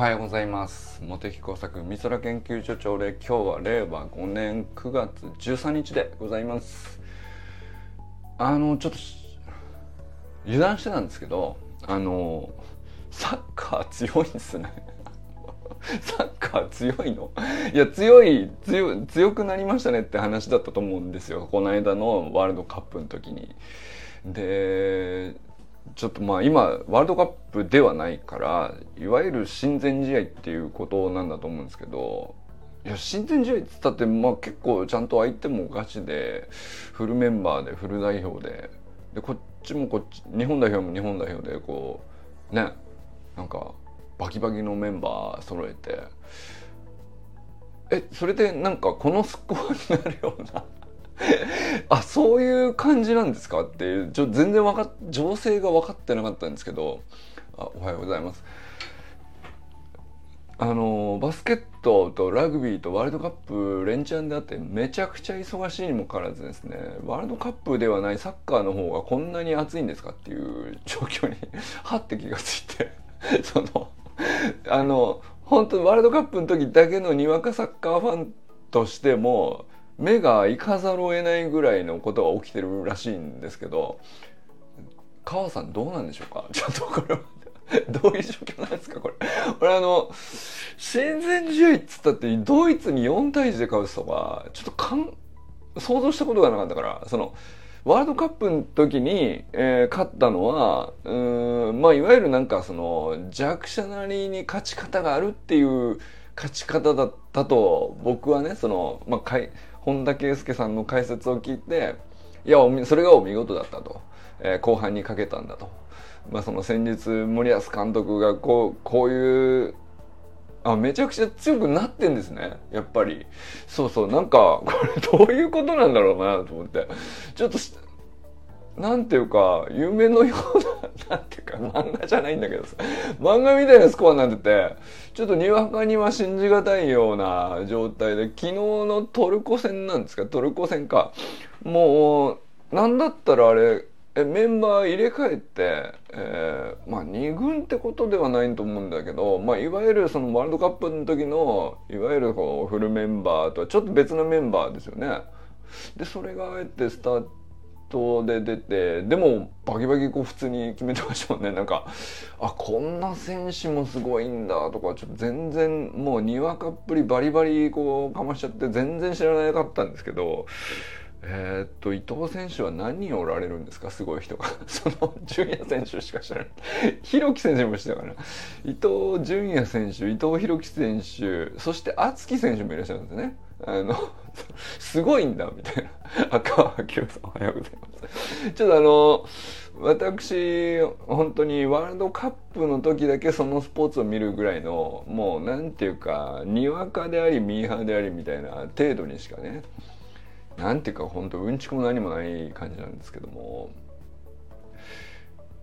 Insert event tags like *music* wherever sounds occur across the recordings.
はようございます。茂木工作美空研究所長で今日は令和5年9月13日でございます。あのちょっと油断してたんですけどあのサッカー強いですね。*laughs* サッカー強いの？いや強い強強くなりましたねって話だったと思うんですよ。この間のワールドカップの時に。でちょっとまあ今ワールドカップではないからいわゆる親善試合っていうことなんだと思うんですけどいや親善試合っつったってまあ結構ちゃんと相手もガチでフルメンバーでフル代表ででこっちもこっち日本代表も日本代表でこうねなんかバキバキのメンバー揃えてえそれでなんかこのスコアになるようなあそういう感じなんですか？っていうちょ全然わか情勢が分かってなかったんですけどあおはようございます。あのバスケットとラグビーとワールドカップ連チャンであってめちゃくちゃ忙しいにもかかわらずですねワールドカップではないサッカーの方がこんなに熱いんですか？っていう状況にはって気がついて *laughs* そのあの本当ワールドカップの時だけのにわかサッカーファンとしても目が行かざるを得ないぐらいのことが起きてるらしいんですけど川さんどうなんでしょうか？*laughs* ちょっとこれはどういう状況なんですか？これ。俺あの、親善試合っつったってドイツに4対1で勝つとか、ちょっとかん、想像したことがなかったから、その、ワールドカップの時に、えー、勝ったのは、うん、まあいわゆるなんかその弱者なりに勝ち方があるっていう勝ち方だったと僕はね、その、まあかい、本田圭佑さんの解説を聞いて、いや、それがお見事だったと。えー、後半にかけたんだと。まあ、その先日森保監督がこうこういうあめちゃくちゃ強くなってんですねやっぱりそうそうなんかこれどういうことなんだろうなと思ってちょっとなんていうか夢のようななんていうか漫画じゃないんだけどさ漫画みたいなスコアになっててちょっとにわかには信じがたいような状態で昨日のトルコ戦なんですかトルコ戦かもうなんだったらあれえメンバー入れ替えて、えー、まあ2軍ってことではないと思うんだけど、まあ、いわゆるそのワールドカップの時のいわゆるこうフルメンバーとはちょっと別のメンバーですよね。でそれがあえてスタートで出てでもバキバキこう普通に決めてましたもんね。なんかあこんな選手もすごいんだとかちょっと全然もうにわかっぷりバリバリこうかましちゃって全然知らなかったんですけど。えー、っと伊藤選手は何人おられるんですか？すごい人が。その純也選手しか知らない。弘樹選手もしてたから伊藤純也選手伊藤弘樹選手そして敦樹選手もいらっしゃるんですね。あのすごいんだみたいな。*laughs* 赤川明さんおはようございます。ちょっとあの私本当にワールドカップの時だけそのスポーツを見るぐらいのもうなんていうかにわかでありミーハーでありみたいな程度にしかねなんていうか本当うんちくも何もない感じなんですけども。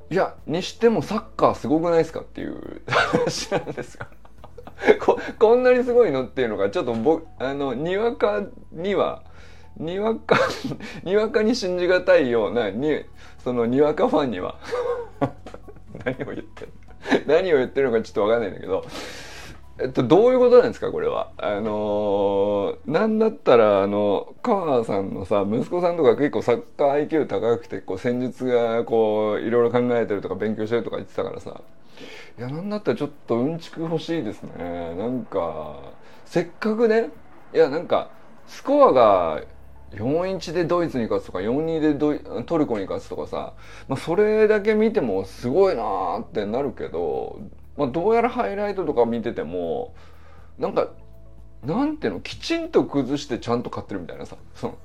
いやにしてもサッカーすごくないですかっていう話なんですが。*laughs* ここんなにすごいのっていうのがちょっとぼあのにわかにはにわか *laughs* にわかに信じがたいようなにそのにわかファンには。*laughs* 何を言ってる何を言ってるのかちょっと分かんないんだけど。えっと、どういうことなんですかこれは？あのー、なんだったら、あの、川さんのさ、息子さんとか結構サッカー IQ 高くて、こう、戦術が、こう、いろいろ考えてるとか勉強してるとか言ってたからさ、いや、なんだったらちょっとうんちく欲しいですね。なんか、せっかくね、いや、なんか、スコアが4-1でドイツに勝つとか4-2でトルコに勝つとかさ、まあ、それだけ見てもすごいなーってなるけどまあ、どうやらハイライトとか見ててもなんかなんていうのきちんと崩してちゃんと勝ってるみたいなさ。その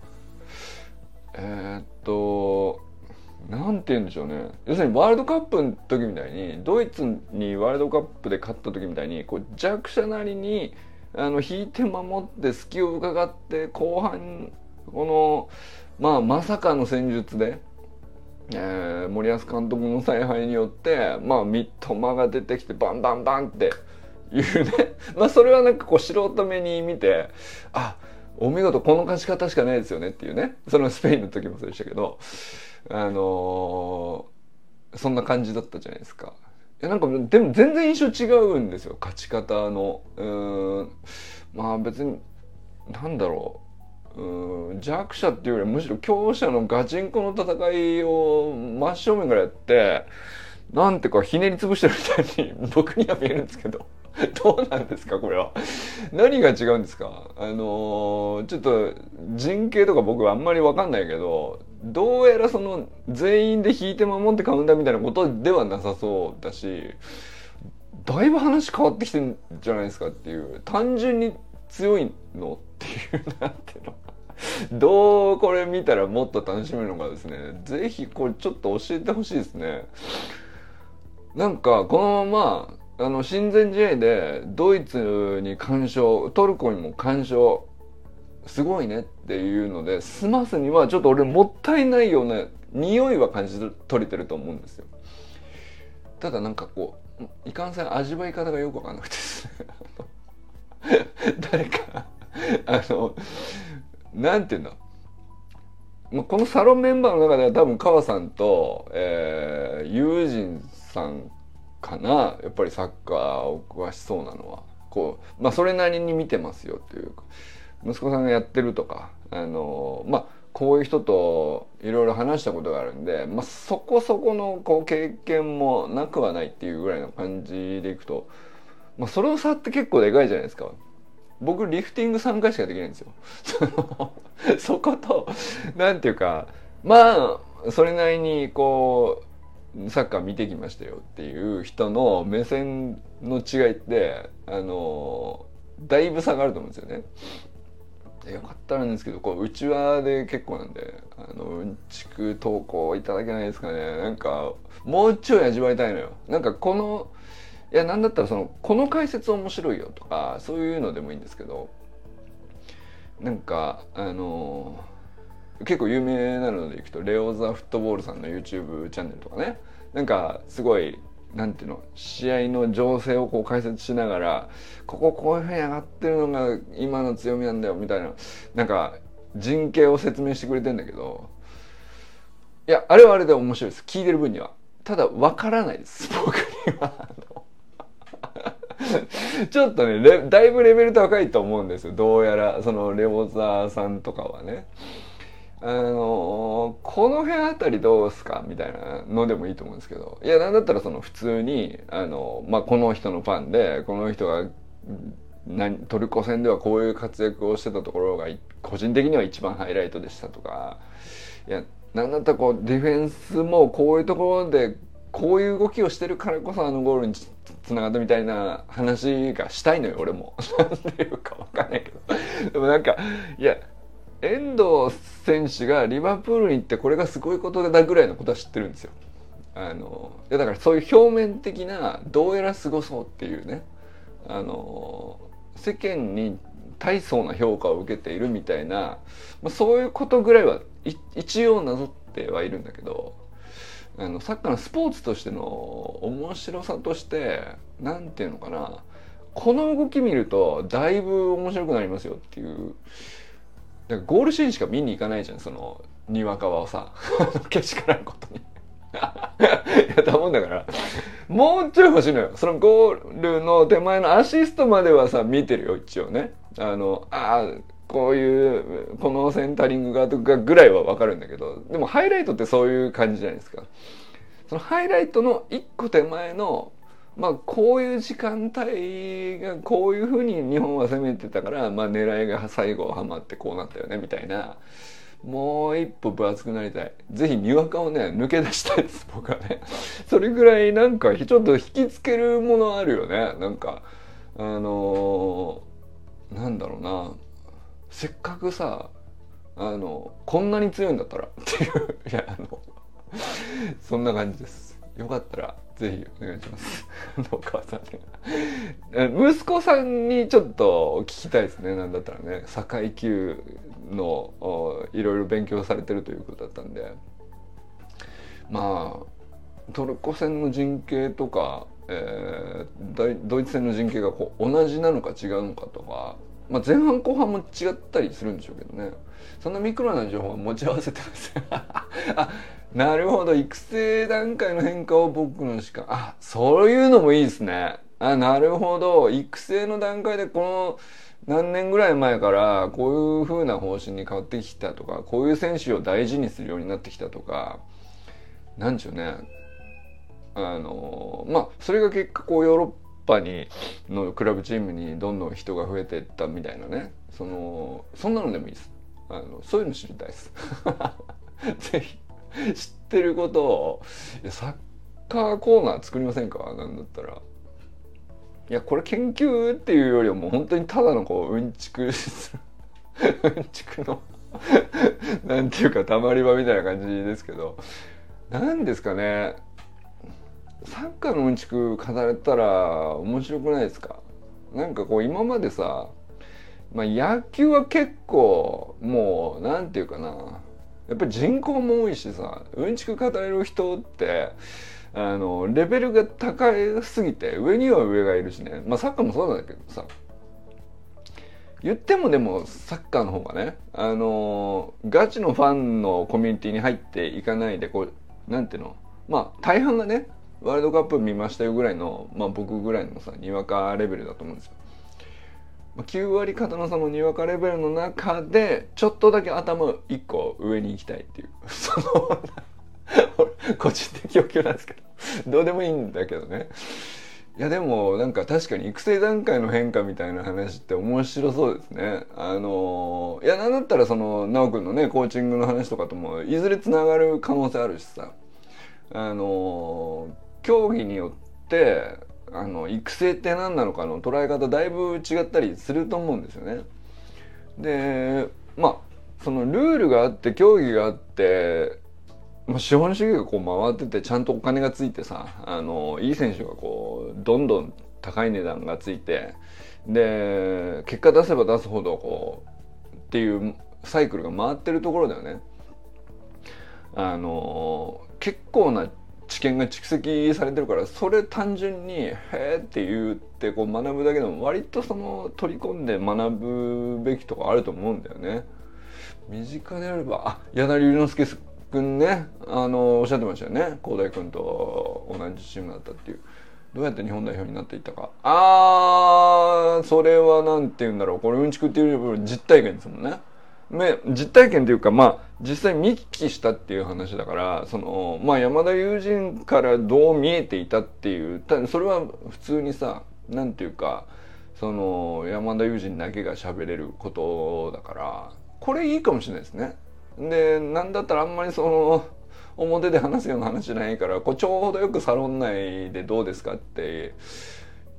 えー、っとなんて言うんでしょうね。要するにワールドカップの時みたいにドイツにワールドカップで勝った時みたいにこう弱者なりにあの引いて守って隙を伺って後半このまあまさかの戦術でえー、森保監督の采配によってまあ三笘が出てきてバンバンバンっていうね。*laughs* まあそれはなんかこう素人目に見てあお見事この勝ち方しかないですよねっていうね。そのスペインの時もそうでしたけど。あのー、そんな感じだったじゃないですか。いやなんかでも全然印象違うんですよ。勝ち方の。うん。まあ別になんだろう。うん弱者っていうよりむしろ強者のガチンコの戦いを真正面からやってなんてかひねり潰してるみたいに僕には見えるんですけど。*laughs* どうなんですかこれは。何が違うんですか？あのー、ちょっと人形とか僕はあんまり分かんないけどどうやらその全員で引いて守ってカウンターみたいなことではなさそうだしだいぶ話変わってきてんじゃないですかっていう単純に強いのていうなんていうの。どうこれ見たらもっと楽しめるのかですね。是非これちょっと教えてほしいですね。なんかこのままあの親善試合でドイツに干渉トルコにも干渉すごいねっていうので済ますにはちょっと俺もったいないような匂いは感じ取れてると思うんですよ。ただなんかこういかんせん味わい方がよくわかんなくてですね。誰か *laughs* あのなんていうんだまあ、このサロンメンバーの中では多分川さんと、えー、友人さんかな？やっぱりサッカーを詳しそうなのは。こうまあそれなりに見てますよっていう息子さんがやってるとか。あのまあこういう人といろいろ話したことがあるんで、まあ、そこそこのこう経験もなくはないっていうぐらいの感じでいくと、まあ、その差って結構でかいじゃないですか。僕リフティング3回しかできないんですよ。*laughs* そことなんていうかまあそれなりにこうサッカー見てきましたよっていう人の目線の違いってあのだいぶ差があると思うんですよね。よかったらんですけどこう内輪で結構なんであのうんちく投稿いただけないですかねなんかもうちょい味わいたいのよなんかこのいやなんだったらそのこの解説面白いよとかそういうのでもいいんですけどなんかあの結構有名なのでいくとレオ・ザ・フットボールさんの YouTube チャンネルとかね。なんかすごいなんていうの試合の情勢をこう解説しながらこここういうふうに上がってるのが今の強みなんだよみたいななんか人形を説明してくれてんだけどいやあれはあれで面白いです。聞いてる分には。ただわからないです僕には。*laughs* ちょっとねだいぶレベル高いと思うんですよ。どうやらそのレオザーさんとかはね。あのこの辺あたりどうすかみたいなのでもいいと思うんですけど。いやなんだったらその普通にあの、まあ、この人のファンでこの人がトルコ戦ではこういう活躍をしてたところが個人的には一番ハイライトでしたとか。いやなんだったらこうディフェンスもこういうところでこういう動きをしてるからこそあのゴールにつながったみたいな話がしたいのよ俺も。なんていうかわかんないけどでもなんかいや遠藤選手がリバプールに行ってこれがすごいことだぐらいのことは知ってるんですよ。あのいやだからそういう表面的などうやらすごそうっていうねあの世間に大層な評価を受けているみたいな、まあ、そういうことぐらいは一応なぞってはいるんだけどあのサッカーのスポーツとしての面白さとして何て言うのかな。この動き見るとだいぶ面白くなりますよっていう。だかゴールシーンしか見に行かないじゃんそのにわかわをさ。*laughs* けしからんことに。*laughs* やったもんだから。もうちょい欲しいのよ。そのゴールの手前のアシストまではさ見てるよ一応ね。あのああこういうこのセンタリングがとかぐらいは分かるんだけどでもハイライトってそういう感じじゃないですか。そのハイライトの一個手前のまあこういう時間帯がこういうふうに日本は攻めてたから、まあ、狙いが最後はまってこうなったよねみたいなもう一歩分厚くなりたい。ぜひにわかをね抜け出したいです僕はね。それぐらいなんかちょっと引きつけるものあるよね。なんかあのー、なんだろうな。せっかくさあのこんなに強いんだったら *laughs* っていういやあのそんな感じです。よかったらぜひお願いします。*laughs* お母さん息子さんにちょっと聞きたいですね。なんだったらね堺級のいろいろ勉強されてるということだったんで。まあトルコ戦の陣形とか、えー、ドイツ戦の陣形がこう同じなのか違うのかとか、まあ、前半後半も違ったりするんでしょうけどね。そんなミクロな情報は持ち合わせてます *laughs* あなるほど。育成段階の変化を僕のしか。あそういうのもいいですね。あなるほど。育成の段階でこの何年ぐらい前からこういう風な方針に変わってきたとかこういう選手を大事にするようになってきたとかなんでしょうね。あのまあそれが結果こうヨーロッパにのクラブチームにどんどん人が増えていったみたいなね。そのそんなのでもいいです。あのそういうの知りたいです。*laughs* ぜひ。知ってることを。サッカーコーナー作りませんか？なんだったら。いやこれ研究っていうよりはもう本当にただのこううんちく *laughs* うんちくの。なんていうかたまり場みたいな感じですけど。何ですかね。サッカーのうんちく語れたら面白くないですか？なんかこう今までさ、まあ、野球は結構もうなんていうかなやっぱり人口も多いしさうんちく語れる人ってあのレベルが高すぎて上には上がいるしね。まあサッカーもそうなんだけどさ言ってもでもサッカーの方がねあのガチのファンのコミュニティに入っていかないでこうなんていうのまあ大半がねワールドカップ見ましたよぐらいの、まあ、僕ぐらいのさにわかレベルだと思うんですよ。まあ9割方の差のにわかレベルの中でちょっとだけ頭1個上に行きたいっていう。*laughs* その *laughs* 個人的欲求なんですけど。どうでもいいんだけどね。いやでもなんか確かに育成段階の変化みたいな話って面白そうですね。あのいやなんだったらその修くんのねコーチングの話とかともいずれつながる可能性あるしさ。あの競技によってあの育成って何なのかの捉え方だいぶ違ったりすると思うんですよね。でまあそのルールがあって競技があってまあ、資本主義がこう回っててちゃんとお金がついてさあのいい選手がこうどんどん高い値段がついてで結果出せば出すほどこうっていうサイクルが回ってるところだよね。あの結構な知見が蓄積されてるからそれ単純に「へえ」って言ってこう学ぶだけでも割とその取り込んで学ぶべきとこあると思うんだよね。身近であればあ柳龍之介君ねあのおっしゃってましたよね。広大君と同じチームだったっていう。どうやって日本代表になっていったか。あーそれは何て言うんだろう。これうんちくっていうより実体験ですもんね。実体験というかまあ実際見聞きしたっていう話だからそのまあ山田友人からどう見えていたっていうそれは普通にさ何て言うかその山田友人だけが喋れることだからこれいいかもしれないですね。でなんだったらあんまりその表で話すような話じゃないからこうちょうどよくサロン内でどうですかって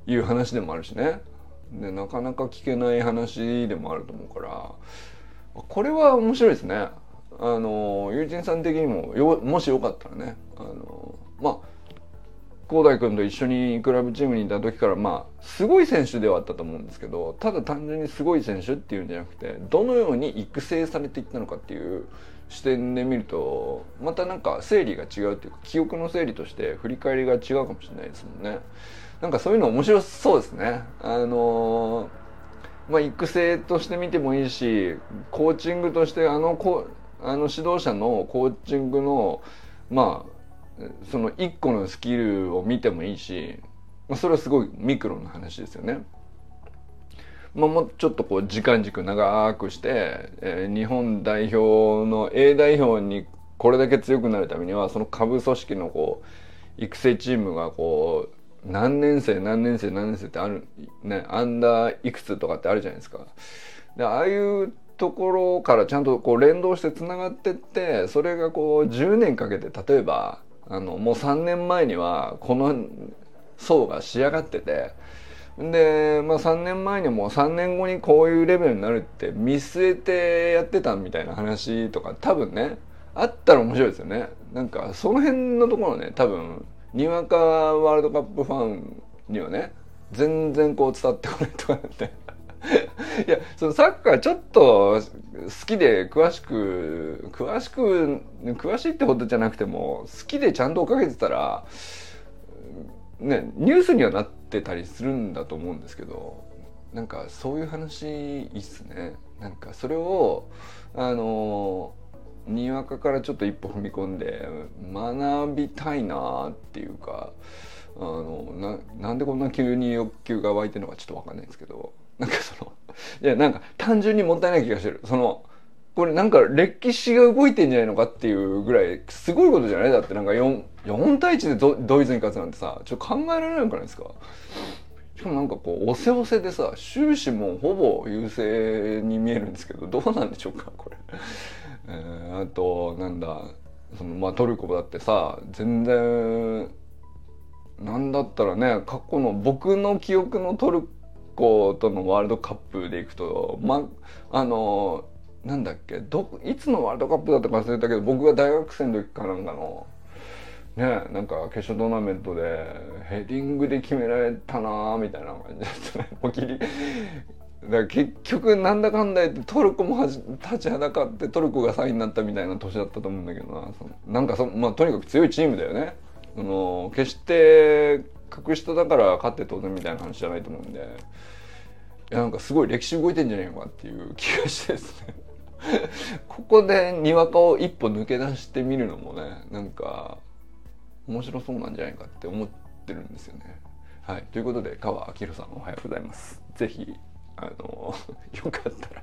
いう話でもあるしねでなかなか聞けない話でもあると思うからこれは面白いですねあの友人さん的にもよもしよかったらねあのまあ広大君と一緒にクラブチームにいた時からまあすごい選手ではあったと思うんですけどただ単純にすごい選手っていうんじゃなくてどのように育成されていったのかっていう視点で見るとまたなんか整理が違うっていうか記憶の整理として振り返りが違うかもしれないですもんね。なんかそういうの面白そうですね。あのまあ、育成として見てもいいしコーチングとしてあのあの指導者のコーチングのまあその一個のスキルを見てもいいしそれはすごいミクロな話ですよね。まあ、もうちょっとこう時間軸長くして、えー、日本代表の A 代表にこれだけ強くなるためにはその下部組織のこう育成チームがこう何年生何年生何年生ってあるねアンダーいくつとかってあるじゃないですか。でああいうところからちゃんとこう連動してつながってってそれがこう10年かけて例えばあのもう3年前にはこの層が仕上がってて。で、まあ、3年前にも3年後にこういうレベルになるって見据えてやってたみたいな話とか多分ねあったら面白いですよね。なんかその辺のところね多分にわかワールドカップファンにはね全然こう伝わってこないとかって。いやそのサッカーちょっと好きで詳しく詳しく詳しいってことじゃなくても好きでちゃんと追っかけてたらねニュースにはなってたりするんだと思うんですけどなんかそういう話いいっすね。なんかそれをあのにわかからちょっと一歩踏み込んで学びたいなっていうかあのななんでこんな急に欲求が湧いてるのかちょっと分かんないですけどいやなんか単純にもったいない気がしてる。そのこれなんか歴史が動いてんじゃないのかっていうぐらいすごいことじゃない？だってなんか 4, 4対1でドイツに勝つなんてさちょっと考えられないくないですか？しかもなんかこう、おせおせでさ、終始もほぼ優勢に見えるんですけど、どうなんでしょうか、これ。えー、あと、なんだ、そのまあトルコだってさ、全然、なんだったらね、過去の僕の記憶のトルコとのワールドカップでいくと、ま、あの、なんだっけ、ど、いつのワールドカップだったか忘れたけど、僕が大学生の時かなんかの、ねなんか決勝トーナメントでヘディングで決められたなみたいな感じだった。ね *laughs* もう切りだ結局なんだかんだ言ってトルコもは立ちはだかってトルコが3位になったみたいな年だったと思うんだけどな。そなんかそ、まあ、とにかく強いチームだよね。その決して格下だから勝って当然みたいな話じゃないと思うんでいやなんかすごい歴史動いてんじゃないのかっていう気がしてですね *laughs* ここでにわかを一歩抜け出してみるのもねなんか面白そうなんじゃないかって思ってるんですよね。はい、ということで川明宏さんおはようございます。ぜひあの *laughs* よかったら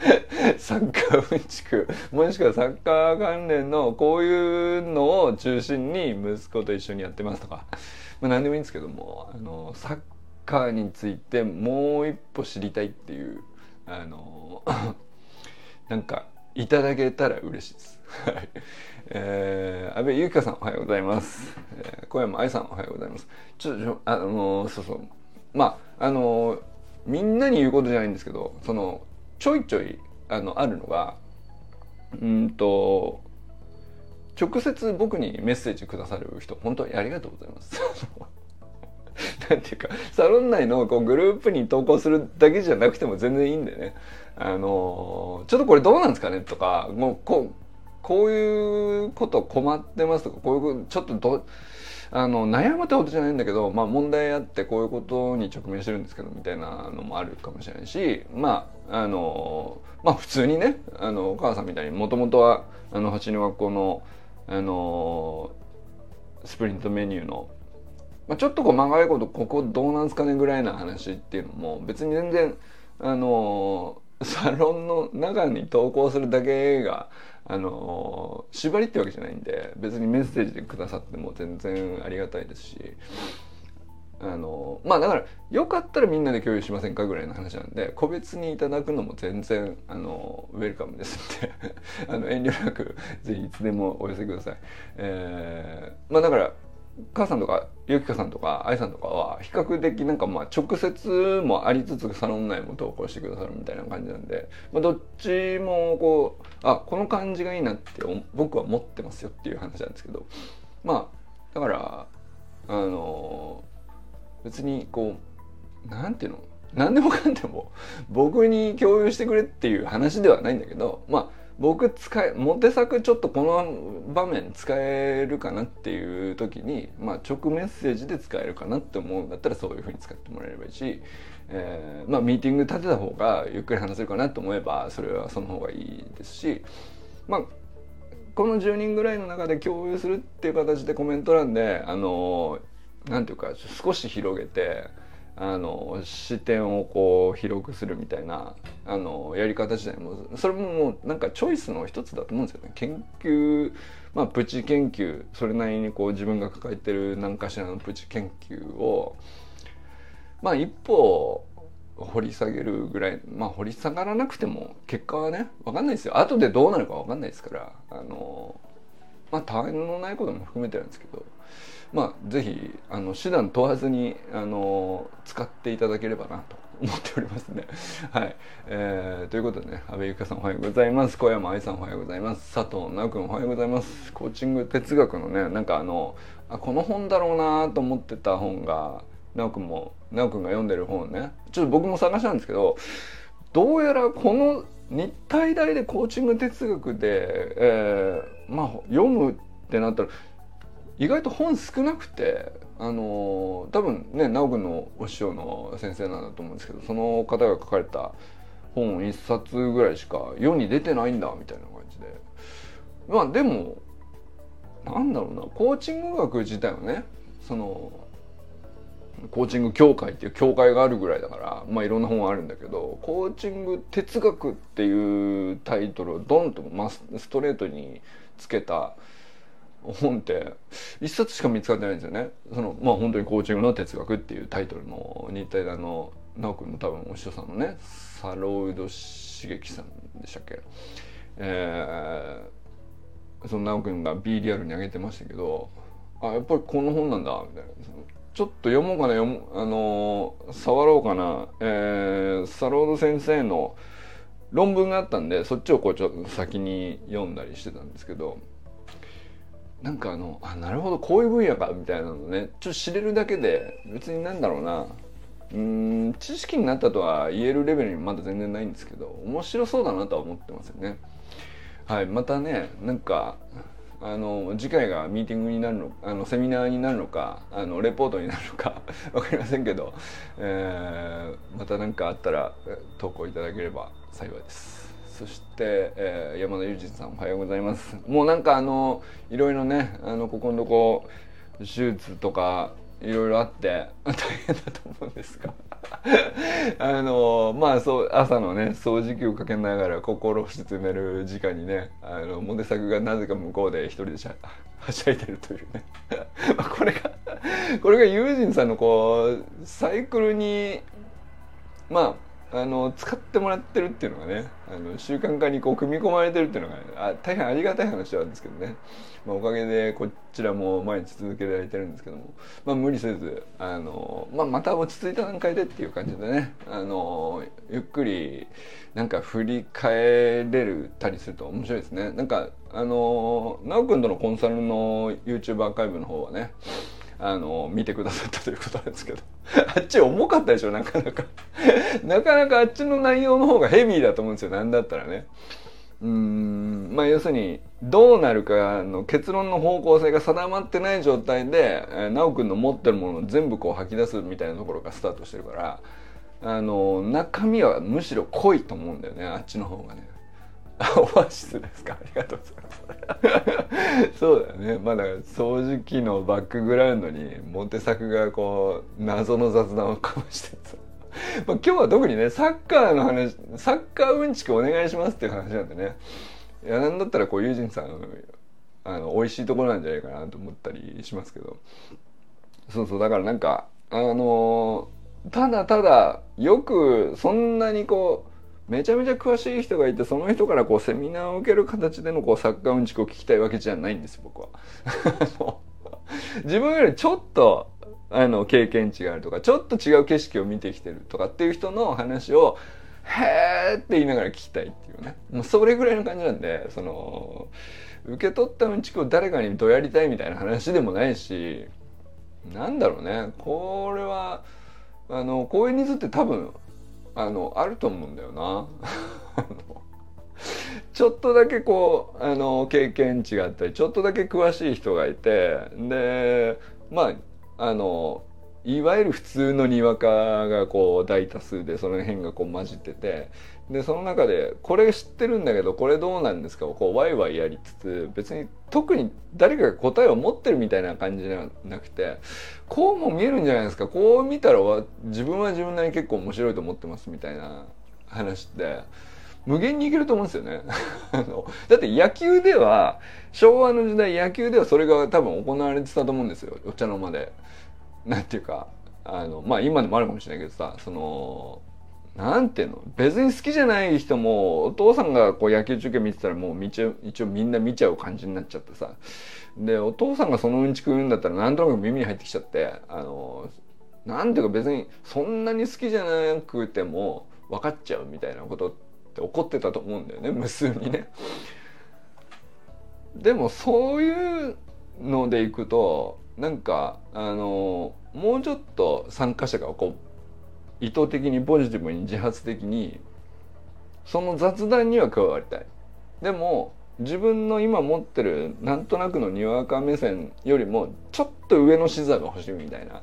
*laughs* サッカーうんちくもしくはサッカー関連のこういうのを中心に息子と一緒にやってますとか、まあ、何でもいいんですけどもあのサッカーについてもう一歩知りたいっていうあの *coughs* なんかいただけたら嬉しいです。はい。えー、安倍ゆきかさんおはようございます。えー、小山愛さんおはようございます。ちょっと、あのー、そうそう。まあ、あのー、みんなに言うことじゃないんですけど、その、ちょいちょい、あの、あるのが、うんと、直接僕にメッセージくださる人、本当にありがとうございます。*laughs* なんていうか、サロン内のこうグループに投稿するだけじゃなくても全然いいんでね。あのちょっとこれどうなんですかねとか、もうこう、こういうこと困ってますとか、こういうこと、ちょっとど、あの、悩むってことじゃないんだけど、まあ問題あってこういうことに直面してるんですけど、みたいなのもあるかもしれないし、まあ、あの、まあ普通にね、あの、お母さんみたいにもともとは、あの、橋の学校の、あの、スプリントメニューのまあ、ちょっとこう曲がいことここどうなんすかねぐらいな話っていうのも別に全然あのサロンの中に投稿するだけがあの縛りってわけじゃないんで別にメッセージでくださっても全然ありがたいですしあのまあだからよかったらみんなで共有しませんかぐらいの話なんで個別にいただくのも全然あのウェルカムですので *laughs* あの遠慮なくぜひいつでもお寄せください。えー、まあだから母さんとかゆきかさんとか愛さんとかは比較的なんかまあ直接もありつつサロン内も投稿してくださるみたいな感じなんで、まあ、どっちもこうあこの感じがいいなって僕は思ってますよっていう話なんですけどまあだからあの別にこうなんていうの？何でもかんでも僕に共有してくれっていう話ではないんだけどまあ僕使えモテ作ちょっとこの場面使えるかなっていう時に、まあ、直メッセージで使えるかなって思うんだったらそういうふうに使ってもらえればいいし、えーまあ、ミーティング立てた方がゆっくり話せるかなと思えばそれはその方がいいですし、まあ、この10人ぐらいの中で共有するっていう形でコメント欄であのなんていうか少し広げて。あの視点をこう広くするみたいなあのやり方自体もそれももうなんかチョイスの一つだと思うんですよね。研究まあプチ研究それなりにこう自分が抱えてる何かしらのプチ研究をまあ一歩掘り下げるぐらいまあ掘り下がらなくても結果はね分かんないですよ後でどうなるか分かんないですからあのまあ他愛のないことも含めてなんですけどまあぜひあの手段問わずにあの使っていただければなと思っておりますね。*laughs* はい、えー、ということでね阿部ゆかさんおはようございます。小山愛さんおはようございます。佐藤直君おはようございます。コーチング哲学のねなんかあのあこの本だろうなと思ってた本が直君も直君が読んでる本ねちょっと僕も探したんですけどどうやらこの日体大でコーチング哲学で、えー、まあ読むってなったら意外と本少なくてあの多分ね直君のお師匠の先生なんだと思うんですけどその方が書かれた本1冊ぐらいしか世に出てないんだみたいな感じで。まあでもなんだろうなコーチング学自体はねそのコーチング協会っていう協会があるぐらいだからまあいろんな本あるんだけどコーチング哲学っていうタイトルをドンとストレートにつけた本って一冊しか見つかってないんですよね。そのまあ本当にコーチングの哲学っていうタイトルの日体大の直君の多分お師匠さんのねサロウド茂樹さんでしたっけ、えー、その直君が B リアルに上げてましたけどあやっぱりこの本なんだみたいなちょっと読もうかな読もあのー、触ろうかな、えー、サロード先生の論文があったんでそっちをこうちょっと先に読んだりしてたんですけどなんかあのあなるほどこういう分野かみたいなのねちょっと知れるだけで別になんだろうなうん知識になったとは言えるレベルにまだ全然ないんですけど面白そうだなとは思ってますよね。はいまたねなんかあの次回がミーティングになるのあのセミナーになるのかあのレポートになるのか *laughs* 分かりませんけど、えー、また何かあったら投稿いただければ幸いです。そして、えー、山田裕二さんおはようございます。もうなんかあのいろいろねあのここのとこ手術とかいろいろあって大変だと思うんですが。*laughs* あのまあそう朝のね掃除機をかけながら心を沈める時間にねあのモデ作がなぜか向こうで一人でしゃ *laughs* はしゃいでるというね。*laughs* これがこれがユージンさんのこうサイクルにまああの使ってもらってるっていうのがねあの習慣化にこう組み込まれてるっていうのがあ大変ありがたい話なんですけどね、まあ、おかげでこちらも毎日続けられてるんですけども、まあ、無理せずあの、まあ、また落ち着いた段階でっていう感じでね。あのゆっくりなんか振り返れるたりすると面白いですね。なんかあの奈くんとのコンサルの YouTube アーカイブの方はねあの見てくださったということなんですけど。*laughs* あっち重かったでしょなかなか。*laughs* なかなかあっちの内容の方がヘビーだと思うんですよなんだったらね。うんまあ要するにどうなるかの結論の方向性が定まってない状態で修くんの持ってるものを全部こう吐き出すみたいなところがスタートしてるからあの中身はむしろ濃いと思うんだよねあっちの方がね。*laughs* オアシスですか？ありがとうございます。そうだよね。まあだから掃除機のバックグラウンドにモテ作がこう謎の雑談をかましてさまあ今日は特にねサッカーの話サッカーうんちくお願いしますっていう話なんでねいやなんだったらこうユージンさんあの美味しいところなんじゃないかなと思ったりしますけど。そうそうだからなんかあのただただよくそんなにこうめちゃめちゃ詳しい人がいてその人からこうセミナーを受ける形でのこうサッカーうんちくを聞きたいわけじゃないんです僕は。自分よりちょっとあの経験値があるとかちょっと違う景色を見てきてるとかっていう人の話を「へーって言いながら聞きたいっていうねもうそれぐらいの感じなんでその受け取ったうんちくを誰かにどやりたいみたいな話でもないしなんだろうねこれはあのこういうニーズって多分あのあると思うんだよな。*laughs* ちょっとだけこうあの経験値があったりちょっとだけ詳しい人がいてでまああのいわゆる普通のにわかがこう大多数でその辺がこう混じっててでその中でこれ知ってるんだけどこれどうなんですか？をこうワイワイやりつつ別に特に誰かが答えを持ってるみたいな感じじゃなくてこうも見えるんじゃないですか？こう見たら自分は自分なりに結構面白いと思ってますみたいな話って無限にいけると思うんですよね。*laughs* あのだって野球では昭和の時代野球ではそれが多分行われてたと思うんですよ。お茶の間で。なんていうかあのまあ今でもあるかもしれないけどさそのなんていうの？別に好きじゃない人もお父さんがこう野球中継見てたらもう一応一応みんな見ちゃう感じになっちゃってさでお父さんがそのうんちく言うんだったらなんとなく耳に入ってきちゃってあのなんていうか別にそんなに好きじゃなくても分かっちゃうみたいなことって起こってたと思うんだよね無数にね。でもそういうのでいくとなんかあのもうちょっと参加者がこう意図的にポジティブに自発的にその雑談には加わりたいでも自分の今持ってるなんとなくのにわか目線よりもちょっと上の視座が欲しいみたいな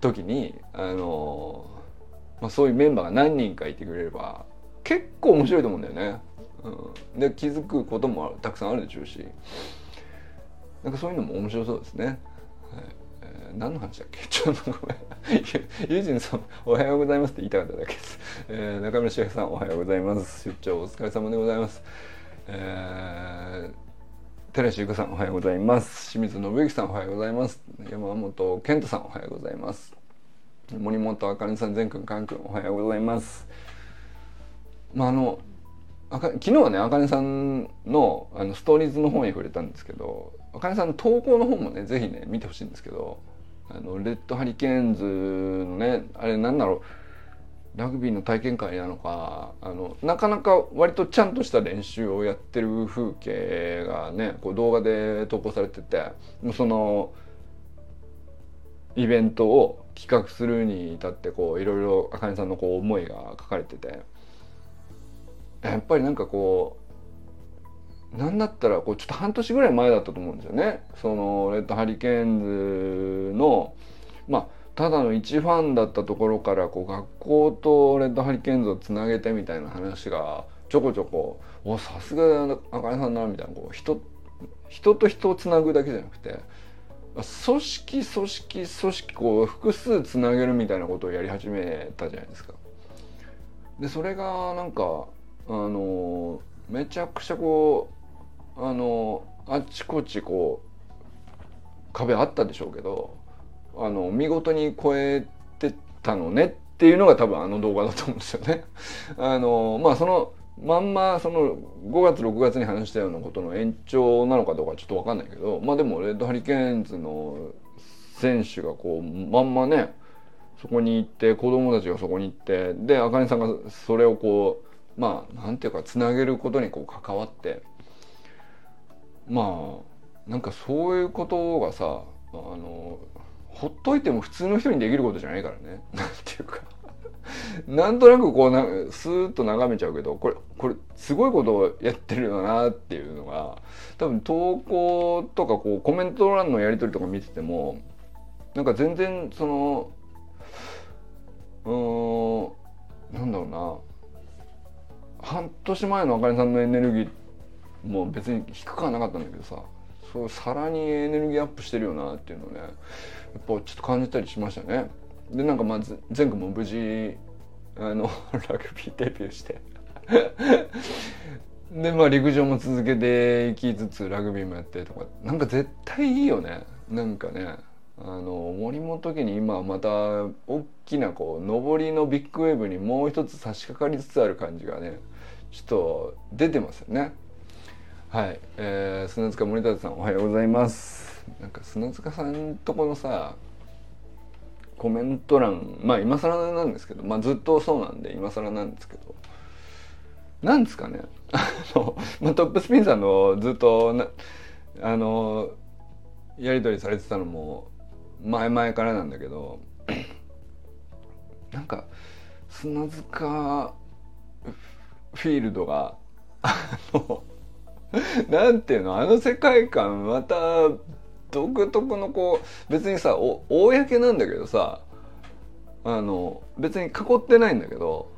時にあの、まあ、そういうメンバーが何人かいてくれれば結構面白いと思うんだよね。うん、で気づくこともたくさんあるでしょうしなんかそういうのも面白そうですね。何の話だっけ？*laughs* ちょっとごめん。ゆうじんさん、おはようございますって言いたかっただけです。えー、中村修平さん、おはようございます。出張お疲れ様でございます。えー、寺石由子さん、おはようございます。清水信之さん、おはようございます。山本健太さん、おはようございます。森本あかねさん、善くん、かんくん、おはようございます。まあ、あの、あか昨日はねあかねさんのあのストーリーズの方に触れたんですけどあかねさんの投稿の方もね是非ね見てほしいんですけどあのレッドハリケーンズのねあれなんだろう。ラグビーの体験会なのかあのなかなか割とちゃんとした練習をやってる風景がねこう動画で投稿されててそのイベントを企画するに至ってこういろいろあかねさんのこう思いが書かれてて。やっぱりなんかこうなんだったらこうちょっと半年ぐらい前だったと思うんですよね。そのレッドハリケーンズのまあただの一ファンだったところからこう学校とレッドハリケーンズをつなげてみたいな話がちょこちょこおさすがあかねさんだなみたいなこう人人と人をつなぐだけじゃなくて組織組織組織こう複数つなげるみたいなことをやり始めたじゃないですか。でそれがなんかあのめちゃくちゃこうあのあちこちこう壁あったでしょうけどあの見事に超えてたのねっていうのが多分あの動画だと思うんですよね。*laughs* あのまあそのまんまその5月6月に話したようなことの延長なのかどうかちょっと分かんないけどまあでもレッドハリケーンズの選手がこうまんまねそこに行って子供たちがそこに行ってであかねさんがそれをこうまあなんていうかつなげることにこう関わってまあなんかそういうことがさあのほっといても普通の人にできることじゃないからね。*laughs* なんていうか。*laughs* なんとなくこうなスーッと眺めちゃうけどこれこれすごいことをやってるよなっていうのが多分投稿とかこうコメント欄のやり取りとか見ててもなんか全然そのうんなんだろうな。半年前のあかねさんのエネルギーもう別に低くはなかったんだけどさそうさらにエネルギーアップしてるよなっていうのをねやっぱちょっと感じたりしましたね。でなんかまず前回も無事あの *laughs* ラグビーデビューして。*laughs* でまあ陸上も続けていきつつラグビーもやってとか。なんか絶対いいよね。なんかねあの森本家に今また大きなこう上りのビッグウェーブにもう一つ差し掛かりつつある感じがねちょっと出てますよね。はい、えー、砂塚森田さんおはようございます。なんか砂塚さんとこのさコメント欄まあ今更なんですけどまあずっとそうなんで今更なんですけどなんですかね、*laughs* まあ、トップスピンさんのずっとなあのやり取りされてたのも前々からなんだけど *clears throat* なんか砂塚フィールドがあの *laughs* なんていうのあの世界観また独特のこう別にさ公なんだけどさあの別に囲ってないんだけど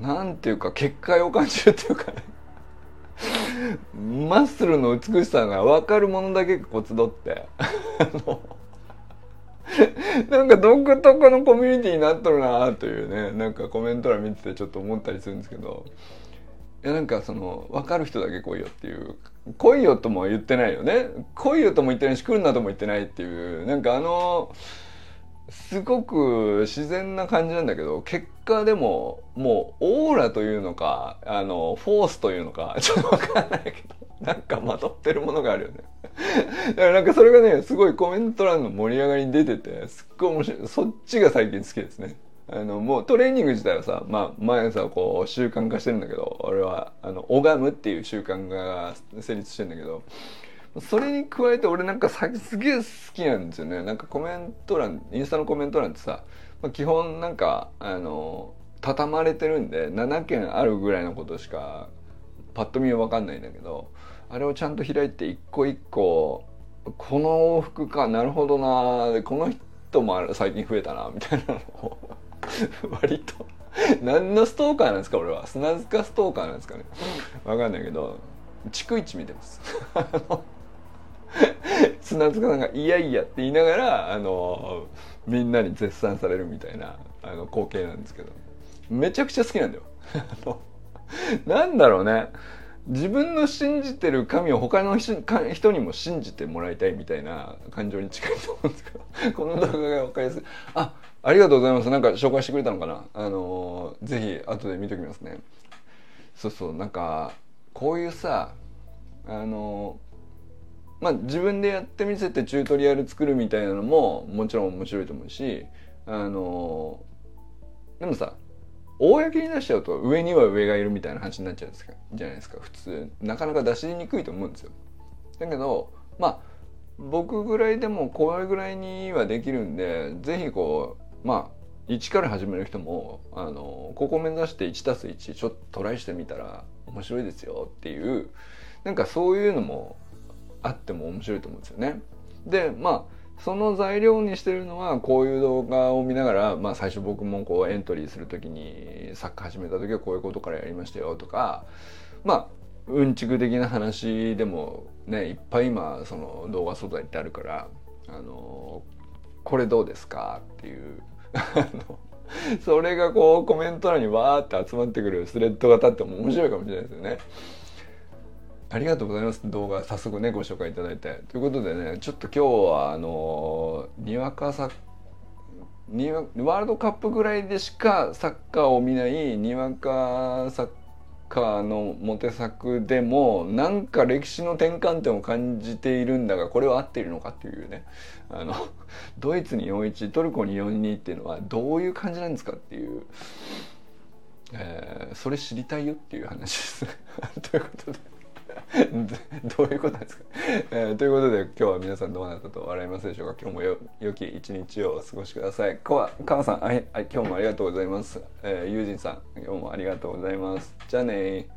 なんていうか結界を感じるっていうかね。*laughs* マッスルの美しさが分かるものだけこう集って。なんか独特のコミュニティになっとるなというねなんかコメント欄見ててちょっと思ったりするんですけど。やなんかその分かる人だけ来いよっていう来いよとも言ってないよね。来いよとも言ってないし来るなとも言ってないっていうなんかあのすごく自然な感じなんだけど結果でももうオーラというのかあのフォースというのか *laughs* ちょっと分かんないけどなんかまとってるものがあるよね。だからなんかそれがねすごいコメント欄の盛り上がりに出ててすっごい面白い。そっちが最近好きですね。あのもうトレーニング自体はさ、まあ、毎朝こう習慣化してるんだけど俺はあの拝むっていう習慣が成立してるんだけどそれに加えて俺なんかすげえ好きなんですよね。なんかコメント欄インスタのコメント欄ってさ、まあ、基本なんかあの畳まれてるんで7件あるぐらいのことしかパッと見は分かんないんだけどあれをちゃんと開いて一個一個この往復かなるほどなこの人も最近増えたなみたいなのを *laughs* 割と。何のストーカーなんですか俺は。砂塚ストーカーなんですかね。わかんないけど逐一見てます。*laughs* 砂塚さんが「いやいや」って言いながらあのみんなに絶賛されるみたいなあの光景なんですけど。めちゃくちゃ好きなんだよ。*laughs* なんだろうね。自分の信じてる神を他の人にも信じてもらいたいみたいな感情に近いと思うんですけど *laughs* この動画が分かりやすい。あありがとうございます。なんか紹介してくれたのかな？あのー、ぜひ後で見ときますね。そうそうなんかこういうさあのー、まあ自分でやってみせてチュートリアル作るみたいなのももちろん面白いと思うしあの、でもさ公に出しちゃうと上には上がいるみたいな話になっちゃうんですか？じゃないですか普通。なかなか出しにくいと思うんですよ。だけどまあ僕ぐらいでもこれぐらいにはできるんで是非こうまあ1から始める人もあのここ目指して1たす1ちょっとトライしてみたら面白いですよっていうなんかそういうのもあっても面白いと思うんですよね。でまあその材料にしてるのはこういう動画を見ながら、まあ、最初僕もこうエントリーする時にサッカー始めた時はこういうことからやりましたよとかまあうんちく的な話でもねいっぱい今その動画素材ってあるからあのこれどうですか？っていうそれがこうコメント欄にわーって集まってくるスレッドが立って面白いかもしれないですよね。ありがとうございます。動画早速ねご紹介いただいて。ということでねちょっと今日はあのにわかサにわワールドカップぐらいでしかサッカーを見ないにわかサッカーのモテ作でもなんか歴史の転換点を感じているんだがこれは合っているのかっていうね。あの *laughs* ドイツに4-1トルコに4-2っていうのはどういう感じなんですかっていう、えー、それ知りたいよっていう話です。*laughs* ということで。どういうことですか、えー、ということで今日は皆さんどうなったと笑いますでしょうか？今日もよ良き一日をお過ごしください。こわ母さんあいはい今日もありがとうございます、えー、ゆうさん今日もありがとうございます。じゃあね